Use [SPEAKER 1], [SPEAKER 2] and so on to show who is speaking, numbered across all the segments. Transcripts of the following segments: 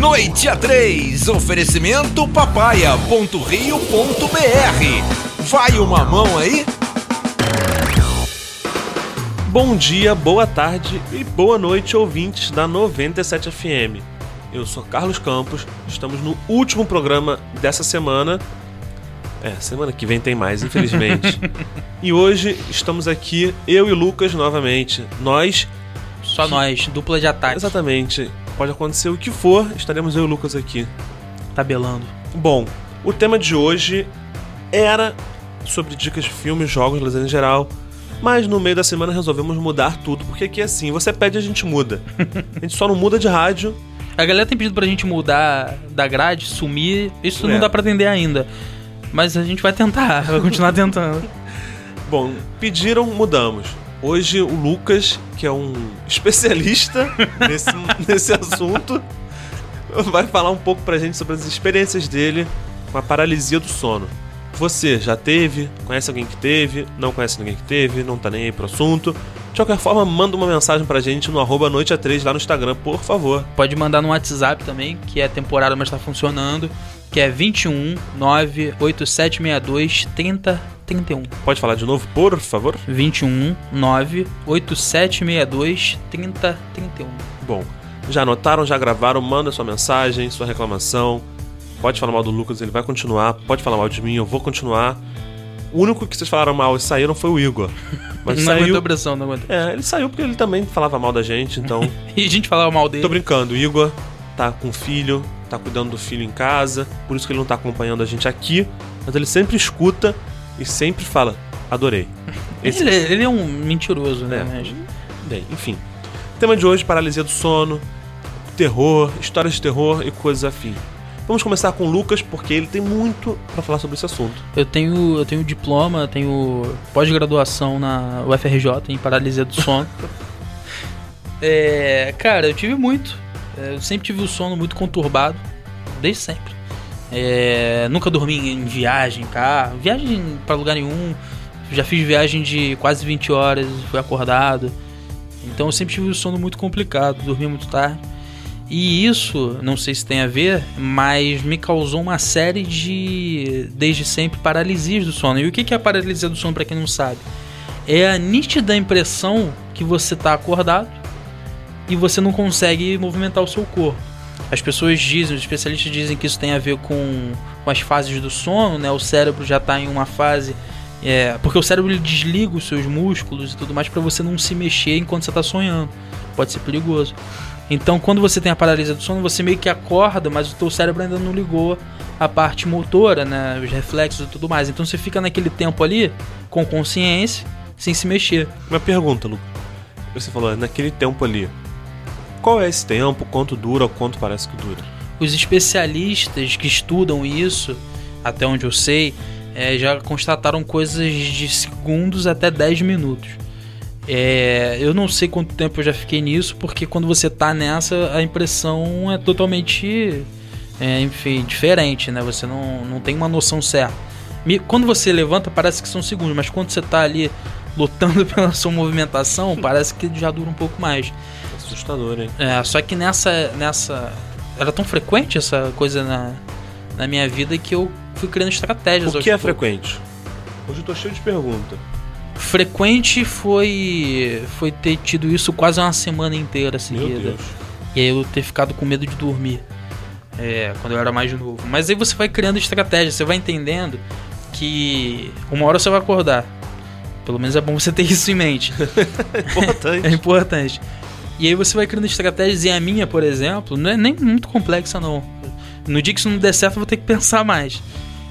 [SPEAKER 1] Noite a 3, oferecimento papaya.rio.br. Vai uma mão aí?
[SPEAKER 2] Bom dia, boa tarde e boa noite, ouvintes da 97 FM. Eu sou Carlos Campos, estamos no último programa dessa semana. É, semana que vem tem mais, infelizmente. e hoje estamos aqui, eu e Lucas novamente. Nós.
[SPEAKER 3] Só nós, dupla de ataque.
[SPEAKER 2] Exatamente. Pode acontecer o que for, estaremos eu e o Lucas aqui.
[SPEAKER 3] Tabelando.
[SPEAKER 2] Bom, o tema de hoje era sobre dicas de filmes, jogos, lazer em geral. Mas no meio da semana resolvemos mudar tudo, porque aqui é assim, você pede a gente muda. A gente só não muda de rádio.
[SPEAKER 3] A galera tem pedido pra gente mudar da grade, sumir. Isso
[SPEAKER 2] É.
[SPEAKER 3] não dá pra atender ainda. Mas a gente vai tentar, vai continuar tentando.
[SPEAKER 2] Bom, pediram, mudamos. Hoje o Lucas, que é um especialista nesse, nesse assunto, vai falar um pouco pra gente sobre as experiências dele com a paralisia do sono. Você já teve? Conhece alguém que teve? Não conhece ninguém que teve? Não tá nem aí pro assunto? De qualquer forma, manda uma mensagem pra gente no arroba noite a 3 lá no Instagram, por favor.
[SPEAKER 3] Pode mandar no WhatsApp também, que é temporário, mas tá funcionando. Que é 21 98762 3031.
[SPEAKER 2] Pode falar de novo, por favor?
[SPEAKER 3] 21 98762 3031.
[SPEAKER 2] Bom, já anotaram, já gravaram, manda sua mensagem, sua reclamação. Pode falar mal do Lucas, ele vai continuar. Pode falar mal de mim, eu vou continuar. O único que vocês falaram mal e saíram foi o Igor. Mas
[SPEAKER 3] não
[SPEAKER 2] saiu.
[SPEAKER 3] aguentou pressão, não aguentou.
[SPEAKER 2] É, ele saiu porque ele também falava mal da gente, então.
[SPEAKER 3] E a gente falava mal dele.
[SPEAKER 2] Tô brincando, o Igor tá com filho, tá cuidando do filho em casa, por isso que ele não tá acompanhando a gente aqui, mas ele sempre escuta e sempre fala: adorei. Esse
[SPEAKER 3] Ele, ele é um mentiroso, né?
[SPEAKER 2] É. Bem, enfim. Tema de hoje: paralisia do sono, terror, histórias de terror e coisas afim. Vamos começar com o Lucas, porque ele tem muito pra falar sobre esse assunto.
[SPEAKER 3] Eu tenho, eu tenho diploma, tenho pós-graduação na UFRJ em paralisia do sono. é, cara, eu tive muito. É, Eu sempre tive o sono muito conturbado, desde sempre. É, nunca dormi em viagem, carro, viagem pra lugar nenhum. Já fiz viagem de quase 20 horas, fui acordado. Então eu sempre tive o sono muito complicado, dormia muito tarde. E isso, não sei se tem a ver, mas me causou uma série de, desde sempre, paralisias do sono. E o que é a paralisia do sono, pra quem não sabe? É a nítida impressão que você tá acordado e você não consegue movimentar o seu corpo. As pessoas dizem, os especialistas dizem que isso tem a ver com, com as fases do sono, né? O cérebro já tá em uma fase. É, porque o cérebro desliga os seus músculos e tudo mais pra você não se mexer enquanto você tá sonhando. Pode ser perigoso. Então, quando você tem a paralisia do sono, você meio que acorda, mas o teu cérebro ainda não ligou a parte motora, né, os reflexos e tudo mais. Então, você fica naquele tempo ali com consciência, sem se mexer.
[SPEAKER 2] Uma pergunta, Lucas. Você falou, naquele tempo ali. Qual é esse tempo? Quanto dura quanto parece que dura?
[SPEAKER 3] Os especialistas que estudam isso, até onde eu sei, é, já constataram coisas de segundos até 10 minutos. É, eu não sei quanto tempo eu já fiquei nisso, porque quando você tá nessa, a impressão é totalmente é, enfim, diferente, né? Você não, não tem uma noção certa. Quando você levanta, parece que são segundos, mas quando você tá ali lutando pela sua movimentação, parece que já dura um pouco mais.
[SPEAKER 2] Assustador, hein?
[SPEAKER 3] É, só que nessa. nessa. Era tão frequente essa coisa na, na minha vida que eu fui criando estratégias.
[SPEAKER 2] O que é
[SPEAKER 3] poucos.
[SPEAKER 2] frequente? Hoje eu tô cheio de pergunta.
[SPEAKER 3] Frequente foi. foi ter tido isso quase uma semana inteira
[SPEAKER 2] Meu
[SPEAKER 3] seguida.
[SPEAKER 2] Deus.
[SPEAKER 3] E aí eu ter ficado com medo de dormir. É, quando eu era mais novo. Mas aí você vai criando estratégias, você vai entendendo que uma hora você vai acordar. Pelo menos é bom você ter isso em mente.
[SPEAKER 2] Importante.
[SPEAKER 3] É importante. E aí você vai criando estratégias, e a minha, por exemplo, não é nem muito complexa, não. No dia que isso não der certo, eu vou ter que pensar mais.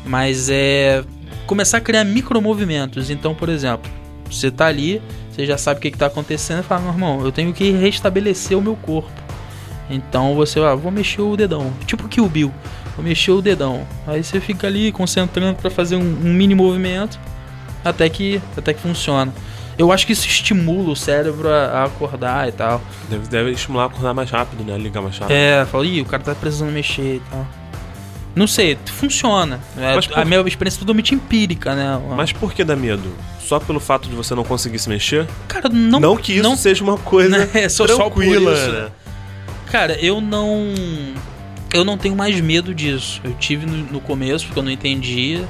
[SPEAKER 3] Mas é. Começar a criar micromovimentos. Então, por exemplo, você tá ali, você já sabe o que, que tá acontecendo, e fala, meu irmão, eu tenho que restabelecer o meu corpo. Então você, ah, vou mexer o dedão. Tipo Kill Bill. Vou mexer o dedão. Aí você fica ali concentrando pra fazer um, um mini movimento até que, até que funciona. Eu acho que isso estimula o cérebro a, a acordar e tal.
[SPEAKER 2] Deve, deve estimular a acordar mais rápido, né? Ligar mais rápido.
[SPEAKER 3] É, fala, ih, o cara tá precisando mexer e tal. Não sei, funciona. É,
[SPEAKER 2] por-
[SPEAKER 3] A minha experiência é totalmente empírica, né?
[SPEAKER 2] Mas por que dá medo? Só pelo fato de você não conseguir se mexer?
[SPEAKER 3] cara, não.
[SPEAKER 2] Não, que isso
[SPEAKER 3] não-
[SPEAKER 2] seja uma coisa
[SPEAKER 3] Né,
[SPEAKER 2] tranquila,
[SPEAKER 3] isso.
[SPEAKER 2] né?
[SPEAKER 3] Cara, eu não. Eu não tenho mais medo disso. Eu tive no, no começo, porque eu não entendia.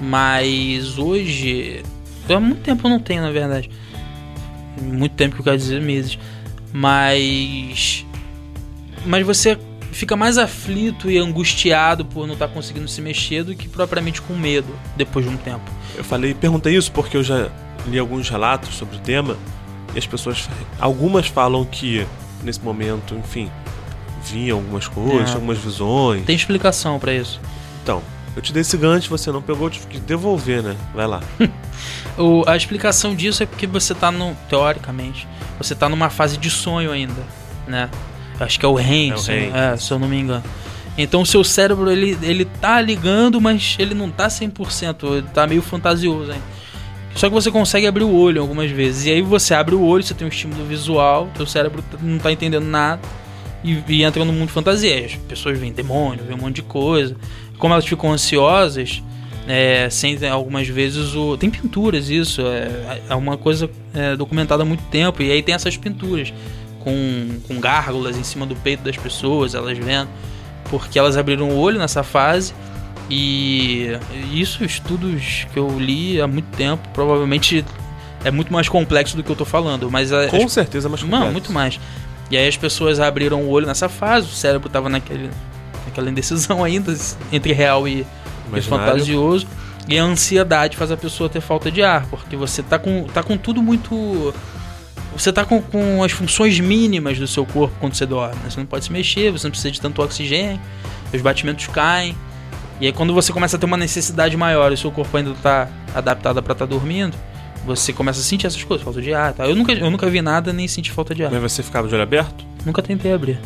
[SPEAKER 3] Mas hoje. Há muito tempo eu não tenho, na verdade. Muito tempo que eu quero dizer meses. Mas. Mas você fica mais aflito e angustiado por não estar conseguindo se mexer do que propriamente com medo depois de um tempo.
[SPEAKER 2] Eu falei, perguntei isso porque eu já li alguns relatos sobre o tema e as pessoas, algumas falam que nesse momento, enfim, vinham algumas coisas,
[SPEAKER 3] É.
[SPEAKER 2] algumas visões.
[SPEAKER 3] Tem explicação pra isso.
[SPEAKER 2] Então, eu te dei esse gancho, você não pegou, eu tive que devolver, né? Vai lá.
[SPEAKER 3] O- a explicação disso é porque você tá no. Teoricamente, você tá numa fase de sonho ainda, né? Acho que é o REM,
[SPEAKER 2] É
[SPEAKER 3] se, é, se eu não me engano. Então o seu cérebro, ele, ele tá ligando, mas ele não tá 100%, ele tá meio fantasioso ainda. Só que você consegue abrir o olho algumas vezes. E aí você abre o olho, você tem um estímulo visual, teu cérebro t- não tá entendendo nada. E, e entra no mundo de fantasia. As pessoas veem demônio, veem um monte de coisa. Como elas ficam ansiosas, é, sentem algumas vezes o. Tem pinturas, isso. É, é uma coisa é, documentada há muito tempo. E aí tem essas pinturas com, com gárgulas em cima do peito das pessoas, elas vendo. Porque elas abriram o olho nessa fase. E isso, estudos que eu li há muito tempo, provavelmente é muito mais complexo do que eu tô falando. Mas a,
[SPEAKER 2] Com certeza, mas
[SPEAKER 3] não, muito mais. E aí as pessoas abriram o olho nessa fase, o cérebro tava naquele, naquela indecisão ainda, entre real e, e fantasioso. E a ansiedade faz a pessoa ter falta de ar, porque você tá com, tá com tudo muito. Você tá com, com as funções mínimas do seu corpo quando você dorme. né? Você não pode se mexer, você não precisa de tanto oxigênio, os batimentos caem. E aí quando você começa a ter uma necessidade maior e o seu corpo ainda tá adaptado para estar dormindo, você começa a sentir essas coisas, falta de ar. Tá? Eu, nunca, eu nunca vi nada nem senti falta de ar.
[SPEAKER 2] Mas você ficava de olho aberto?
[SPEAKER 3] Nunca tentei abrir.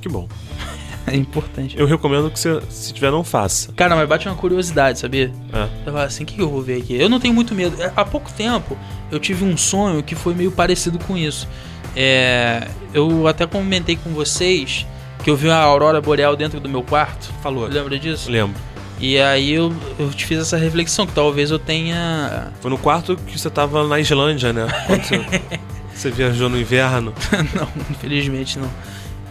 [SPEAKER 2] Que bom.
[SPEAKER 3] É importante.
[SPEAKER 2] Eu recomendo que você, se tiver, não faça.
[SPEAKER 3] Cara, mas bate uma curiosidade, sabia?
[SPEAKER 2] É.
[SPEAKER 3] Eu falo assim, o que eu vou ver aqui? Eu não tenho muito medo. É, Há pouco tempo eu tive um sonho que foi meio parecido com isso. É, eu até comentei com vocês que eu vi a aurora boreal dentro do meu quarto.
[SPEAKER 2] Falou.
[SPEAKER 3] Lembra disso?
[SPEAKER 2] Lembro.
[SPEAKER 3] E aí eu, eu te fiz essa reflexão que talvez eu tenha.
[SPEAKER 2] Foi no quarto que você tava na Islândia, né? Quando você, você viajou no inverno.
[SPEAKER 3] não, infelizmente não.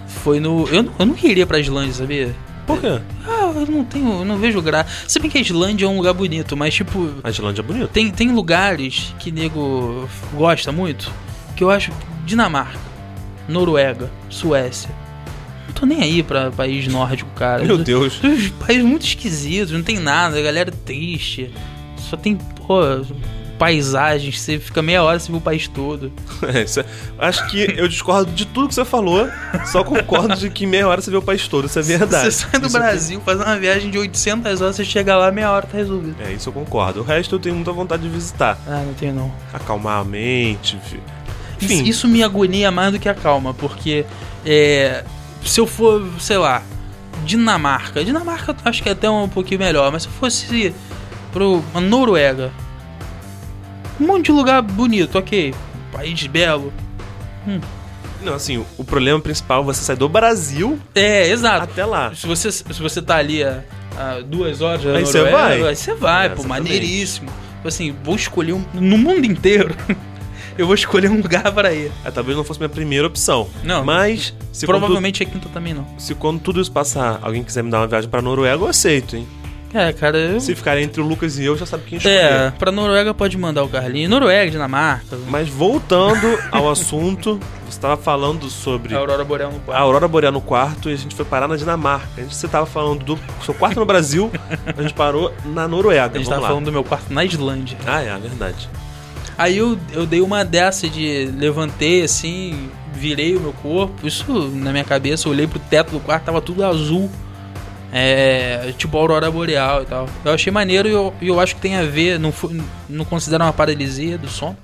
[SPEAKER 3] Foi no. Eu, eu não queria pra Islândia, sabia?
[SPEAKER 2] Por quê?
[SPEAKER 3] Ah, eu não tenho. Eu não vejo graça. Se bem que a Islândia é um lugar bonito, mas tipo.
[SPEAKER 2] A Islândia é bonita.
[SPEAKER 3] Tem, tem lugares que nego gosta muito, que eu acho Dinamarca, Noruega, Suécia. Tô nem aí pra país nórdico, cara.
[SPEAKER 2] Meu Deus.
[SPEAKER 3] Os países muito esquisitos, não tem nada, a galera é triste. Só tem, pô, paisagens, você fica meia hora você vê o país todo.
[SPEAKER 2] É, isso é- acho que eu discordo de tudo que você falou, só concordo de que meia hora você vê o país todo, isso é verdade.
[SPEAKER 3] Você sai do
[SPEAKER 2] Isso eu-
[SPEAKER 3] Brasil, faz uma viagem de 800 horas, você chega lá, meia hora tá resolvido.
[SPEAKER 2] É, isso eu concordo. O resto eu tenho muita vontade de visitar.
[SPEAKER 3] Ah, não tenho não.
[SPEAKER 2] Acalmar a mente. vi-
[SPEAKER 3] Isso,
[SPEAKER 2] Enfim,
[SPEAKER 3] isso me agonia mais do que a calma, porque é, se eu for, sei lá, Dinamarca, Dinamarca acho que é até um pouquinho melhor, mas se eu fosse pro uma Noruega, um monte de lugar bonito, ok, país belo.
[SPEAKER 2] não, assim, o, problema principal é você sair do Brasil
[SPEAKER 3] É, exato.
[SPEAKER 2] até lá.
[SPEAKER 3] Se você, se você tá ali a, a duas horas da
[SPEAKER 2] Aí você vai.
[SPEAKER 3] aí você vai,
[SPEAKER 2] É,
[SPEAKER 3] pô, maneiríssimo. Tipo Assim, vou escolher um, no mundo inteiro. eu vou escolher um lugar para ir.
[SPEAKER 2] É, talvez não fosse minha primeira opção.
[SPEAKER 3] Não,
[SPEAKER 2] Mas, se quando,
[SPEAKER 3] Provavelmente a quinta também não.
[SPEAKER 2] se quando tudo isso passar, alguém quiser me dar uma viagem pra Noruega, eu aceito, hein?
[SPEAKER 3] É, cara, eu,
[SPEAKER 2] Se ficar entre o Lucas e eu, já sabe quem escolher.
[SPEAKER 3] É, pra Noruega pode mandar o Carlinhos. Noruega, Dinamarca.
[SPEAKER 2] Mas voltando ao assunto, você estava falando sobre
[SPEAKER 3] A Aurora Boreal no
[SPEAKER 2] a
[SPEAKER 3] quarto.
[SPEAKER 2] Aurora Boreal no quarto e a gente foi parar na Dinamarca. A gente você tava falando do seu quarto no Brasil, a gente parou na Noruega.
[SPEAKER 3] A gente
[SPEAKER 2] Vamos
[SPEAKER 3] tava
[SPEAKER 2] lá.
[SPEAKER 3] falando do meu quarto na Islândia.
[SPEAKER 2] Ah, é, verdade.
[SPEAKER 3] Aí eu, eu dei uma dessa de levantei assim, virei o meu corpo. Isso na minha cabeça, olhei pro teto do quarto, tava tudo azul. É, tipo Aurora Boreal e tal. Eu achei maneiro e eu, eu acho que tem a ver, não, não considero uma paralisia do sono,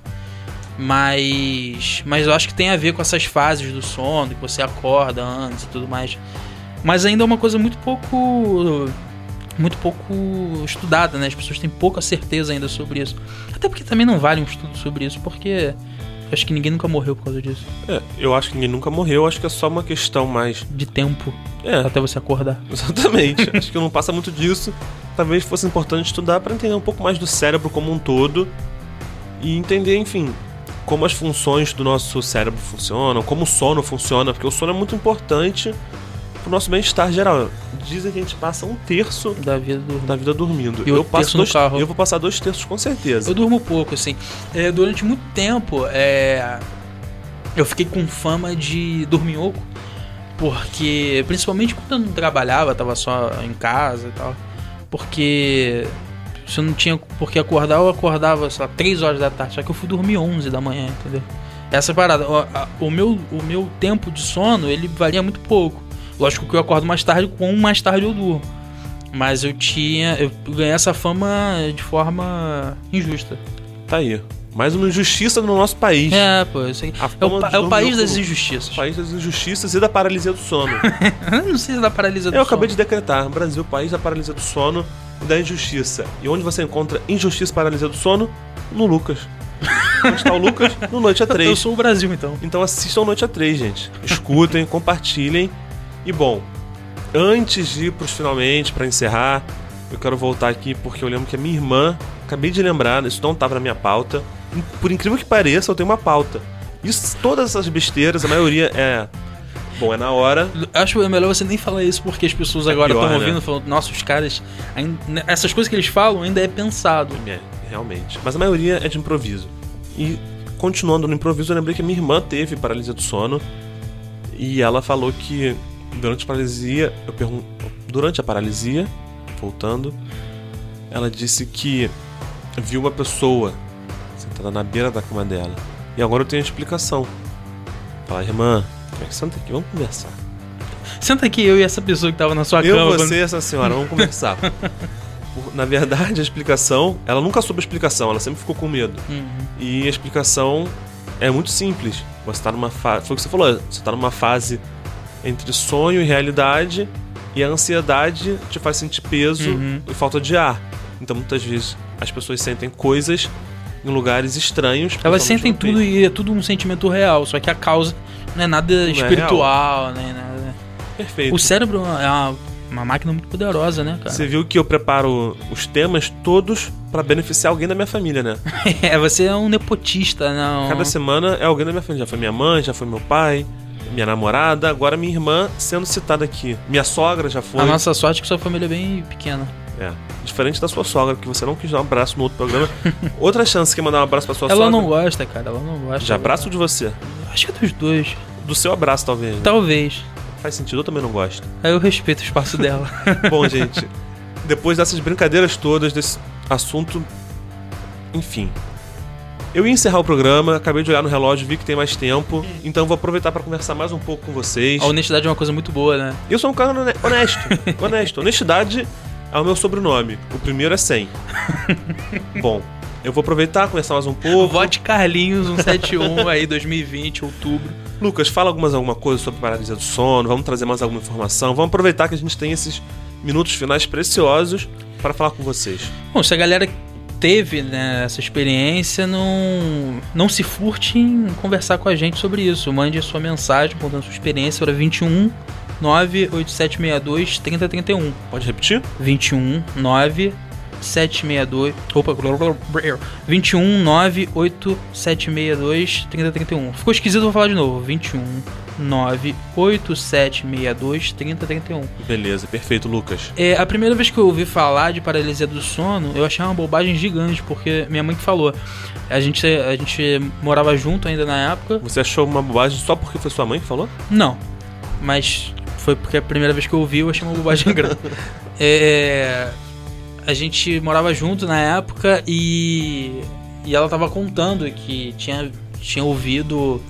[SPEAKER 3] mas, mas eu acho que tem a ver com essas fases do sono, que você acorda antes e tudo mais. Mas ainda é uma coisa muito pouco muito pouco estudada, né? As pessoas têm pouca certeza ainda sobre isso. Até porque também não vale um estudo sobre isso, porque acho que ninguém nunca morreu por causa disso.
[SPEAKER 2] É, eu acho que ninguém nunca morreu, acho que é só uma questão mais.
[SPEAKER 3] De tempo
[SPEAKER 2] É,
[SPEAKER 3] até você acordar.
[SPEAKER 2] exatamente. acho que não passa muito disso. Talvez fosse importante estudar para entender um pouco mais do cérebro como um todo e entender, enfim, como as funções do nosso cérebro funcionam, como o sono funciona, porque o sono é muito importante pro nosso bem-estar geral. Dizem que a gente passa um terço
[SPEAKER 3] Da vida do.
[SPEAKER 2] da vida dormindo.
[SPEAKER 3] E
[SPEAKER 2] eu passo dois,
[SPEAKER 3] carro.
[SPEAKER 2] eu vou passar dois terços com certeza.
[SPEAKER 3] Eu durmo pouco, assim. É, durante muito tempo, é, eu fiquei com fama de dorminhoco. Porque, principalmente quando eu não trabalhava, tava só em casa e tal. Porque se eu não tinha porque acordar, eu acordava, sei lá, 3 horas da tarde. Só que eu fui dormir 11 da manhã, entendeu? Essa parada. O, a- o meu, o meu tempo de sono, ele varia muito pouco. Lógico que eu acordo mais tarde, com mais tarde eu durmo. Mas eu tinha. Eu ganhei essa fama de forma injusta.
[SPEAKER 2] Tá aí. Mais uma injustiça no nosso país.
[SPEAKER 3] É, pô, aí.
[SPEAKER 2] A
[SPEAKER 3] É o, é o país das injustiças.
[SPEAKER 2] País das injustiças e da paralisia do sono.
[SPEAKER 3] Eu não sei se da paralisia do
[SPEAKER 2] Eu acabei
[SPEAKER 3] sono.
[SPEAKER 2] de decretar: Brasil, país da paralisia do sono e da injustiça. E onde você encontra injustiça e paralisia do sono? No Lucas. onde está o Lucas? No Noite a 3.
[SPEAKER 3] Eu sou o Brasil, então.
[SPEAKER 2] Então assistam Noite a 3, gente. Escutem, compartilhem. E bom, antes de ir pros finalmente, pra encerrar, eu quero voltar aqui porque eu lembro que a minha irmã, acabei de lembrar, isso não tava na minha pauta. Por incrível que pareça, eu tenho uma pauta. Isso, todas essas besteiras, a maioria é. Bom, é na hora.
[SPEAKER 3] Acho melhor você nem falar isso porque as pessoas agora
[SPEAKER 2] pior,
[SPEAKER 3] estão
[SPEAKER 2] né?
[SPEAKER 3] ouvindo falando, nossa, os caras. ainda- essas coisas que eles falam ainda é pensado.
[SPEAKER 2] É, realmente. Mas a maioria é de improviso. E continuando no improviso, eu lembrei que a minha irmã teve paralisia do sono. E ela falou que durante a paralisia, eu pergunto, durante a paralisia, voltando, ela disse que viu uma pessoa sentada na beira da cama dela. E agora eu tenho a explicação. Fala, irmã, como é que senta aqui? Vamos conversar.
[SPEAKER 3] Senta aqui, eu e essa pessoa que tava na sua
[SPEAKER 2] Eu,
[SPEAKER 3] cama. quando-
[SPEAKER 2] você e essa senhora, vamos conversar. Na verdade, a explicação, ela nunca soube a explicação, ela sempre ficou com medo.
[SPEAKER 3] Uhum.
[SPEAKER 2] E a explicação é muito simples. Você tá numa fase. Foi o que você falou, você tá numa fase entre sonho e realidade, e a ansiedade te faz sentir peso
[SPEAKER 3] Uhum.
[SPEAKER 2] e falta de ar. Então muitas vezes as pessoas sentem coisas em lugares estranhos.
[SPEAKER 3] Elas sentem tudo e é tudo um sentimento real, só que a causa não é nada
[SPEAKER 2] é
[SPEAKER 3] espiritual, nem nada.
[SPEAKER 2] Perfeito.
[SPEAKER 3] O cérebro é uma, uma máquina muito poderosa, né, cara?
[SPEAKER 2] Você viu que eu preparo os temas todos pra beneficiar alguém da minha família, né?
[SPEAKER 3] É, você é um nepotista, não.
[SPEAKER 2] Cada semana é alguém da minha família. Já foi minha mãe, já foi meu pai, minha namorada, agora minha irmã sendo citada aqui. Minha sogra já foi.
[SPEAKER 3] A nossa sorte é que sua família é bem pequena.
[SPEAKER 2] É. Diferente da sua sogra, que você não quis dar um abraço no outro programa. Outra chance que é mandar um abraço pra sua
[SPEAKER 3] ela
[SPEAKER 2] sogra.
[SPEAKER 3] não gosta, cara, ela não gosta.
[SPEAKER 2] De abraço ou de você?
[SPEAKER 3] Acho que é dos dois.
[SPEAKER 2] Do seu abraço, talvez. né?
[SPEAKER 3] Talvez.
[SPEAKER 2] Faz sentido, eu também não gosto.
[SPEAKER 3] Aí eu respeito o espaço dela.
[SPEAKER 2] Bom, gente, depois dessas brincadeiras todas, desse assunto. Enfim. Eu ia encerrar o programa, acabei de olhar no relógio, vi que tem mais tempo, então vou aproveitar para conversar mais um pouco com vocês.
[SPEAKER 3] A honestidade é uma coisa muito boa, né?
[SPEAKER 2] Eu sou um cara hone- honesto. honesto. Honestidade é o meu sobrenome. O primeiro é 100. Bom, eu vou aproveitar, conversar mais um pouco.
[SPEAKER 3] Vote Carlinhos 171 aí, 2020, outubro.
[SPEAKER 2] Lucas, fala algumas, alguma coisa sobre paralisia do sono, vamos trazer mais alguma informação. Vamos aproveitar que a gente tem esses minutos finais preciosos para falar com vocês.
[SPEAKER 3] Bom, se a galera teve né, essa experiência, não, não se furte em conversar com a gente sobre isso. Mande a sua mensagem contando a sua experiência para 21 98762 3031.
[SPEAKER 2] Pode repetir?
[SPEAKER 3] 21 97762 opa 21 98762 3031 ficou esquisito vou falar de novo 21 98762 3031
[SPEAKER 2] Beleza, perfeito, Lucas.
[SPEAKER 3] é, a primeira vez que eu ouvi falar de paralisia do sono, eu achei uma bobagem gigante, porque minha mãe que falou. A gente, a gente morava junto ainda na época.
[SPEAKER 2] Você achou uma bobagem só porque foi sua mãe que falou?
[SPEAKER 3] Não, mas foi porque a primeira vez que eu ouvi eu achei uma bobagem grande. É, a gente morava junto na época e, e ela tava contando que tinha, tinha ouvido.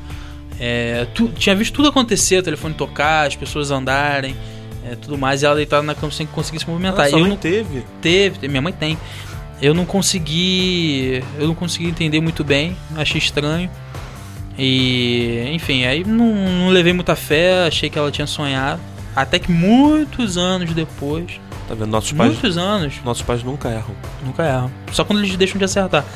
[SPEAKER 3] é, tu- tinha visto tudo acontecer, o telefone tocar, as pessoas andarem, é, tudo mais, e ela deitada na cama sem conseguir se movimentar.
[SPEAKER 2] Sua
[SPEAKER 3] eu não
[SPEAKER 2] teve.
[SPEAKER 3] teve, minha mãe tem. Eu não consegui, eu não consegui entender muito bem, achei estranho. E, enfim, aí não, não levei muita fé, achei que ela tinha sonhado. Até que muitos anos depois,
[SPEAKER 2] Tá vendo? Nossos pais,
[SPEAKER 3] muitos anos,
[SPEAKER 2] nossos pais nunca erram.
[SPEAKER 3] nunca erram. Só quando eles deixam de acertar.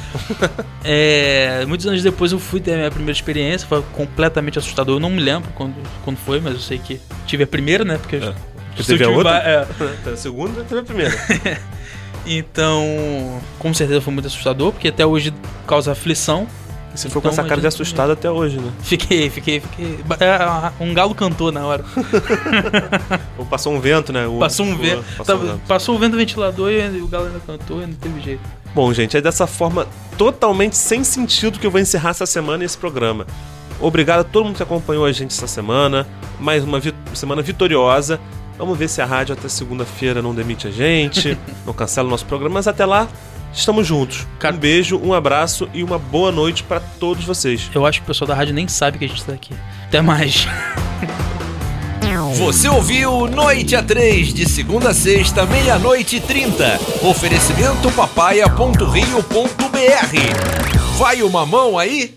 [SPEAKER 3] É, muitos anos depois eu fui ter a minha primeira experiência, foi completamente assustador. Eu não me lembro quando, quando foi, mas eu sei que tive a primeira, né? Porque
[SPEAKER 2] É.
[SPEAKER 3] Eu
[SPEAKER 2] teve a
[SPEAKER 3] tive
[SPEAKER 2] outra?
[SPEAKER 3] é.
[SPEAKER 2] A segunda, teve a primeira.
[SPEAKER 3] Então, com certeza foi muito assustador, porque até hoje causa aflição.
[SPEAKER 2] E você ficou com
[SPEAKER 3] Então,
[SPEAKER 2] essa cara de assustado até hoje, né?
[SPEAKER 3] Fiquei, fiquei, fiquei. É, Um galo cantou na hora.
[SPEAKER 2] Ou passou um vento, né? O-
[SPEAKER 3] Passou um
[SPEAKER 2] o-
[SPEAKER 3] vento.
[SPEAKER 2] Passou um
[SPEAKER 3] Tava-
[SPEAKER 2] vento.
[SPEAKER 3] Passou o vento do ventilador e o galo ainda cantou e não teve jeito.
[SPEAKER 2] Bom, gente, é dessa forma totalmente sem sentido que eu vou encerrar essa semana esse programa. Obrigado a todo mundo que acompanhou a gente essa semana. Mais uma vi- semana vitoriosa. Vamos ver se a rádio até segunda-feira não demite a gente, não cancela o nosso programa, mas até lá estamos juntos. Um beijo, um abraço e uma boa noite pra todos vocês.
[SPEAKER 3] Eu acho que o pessoal da rádio nem sabe que a gente tá aqui. Até mais.
[SPEAKER 1] Você ouviu Noite a 3, de segunda a sexta, meia-noite e trinta. Oferecimento papaya.rio.br. Vai uma mão aí?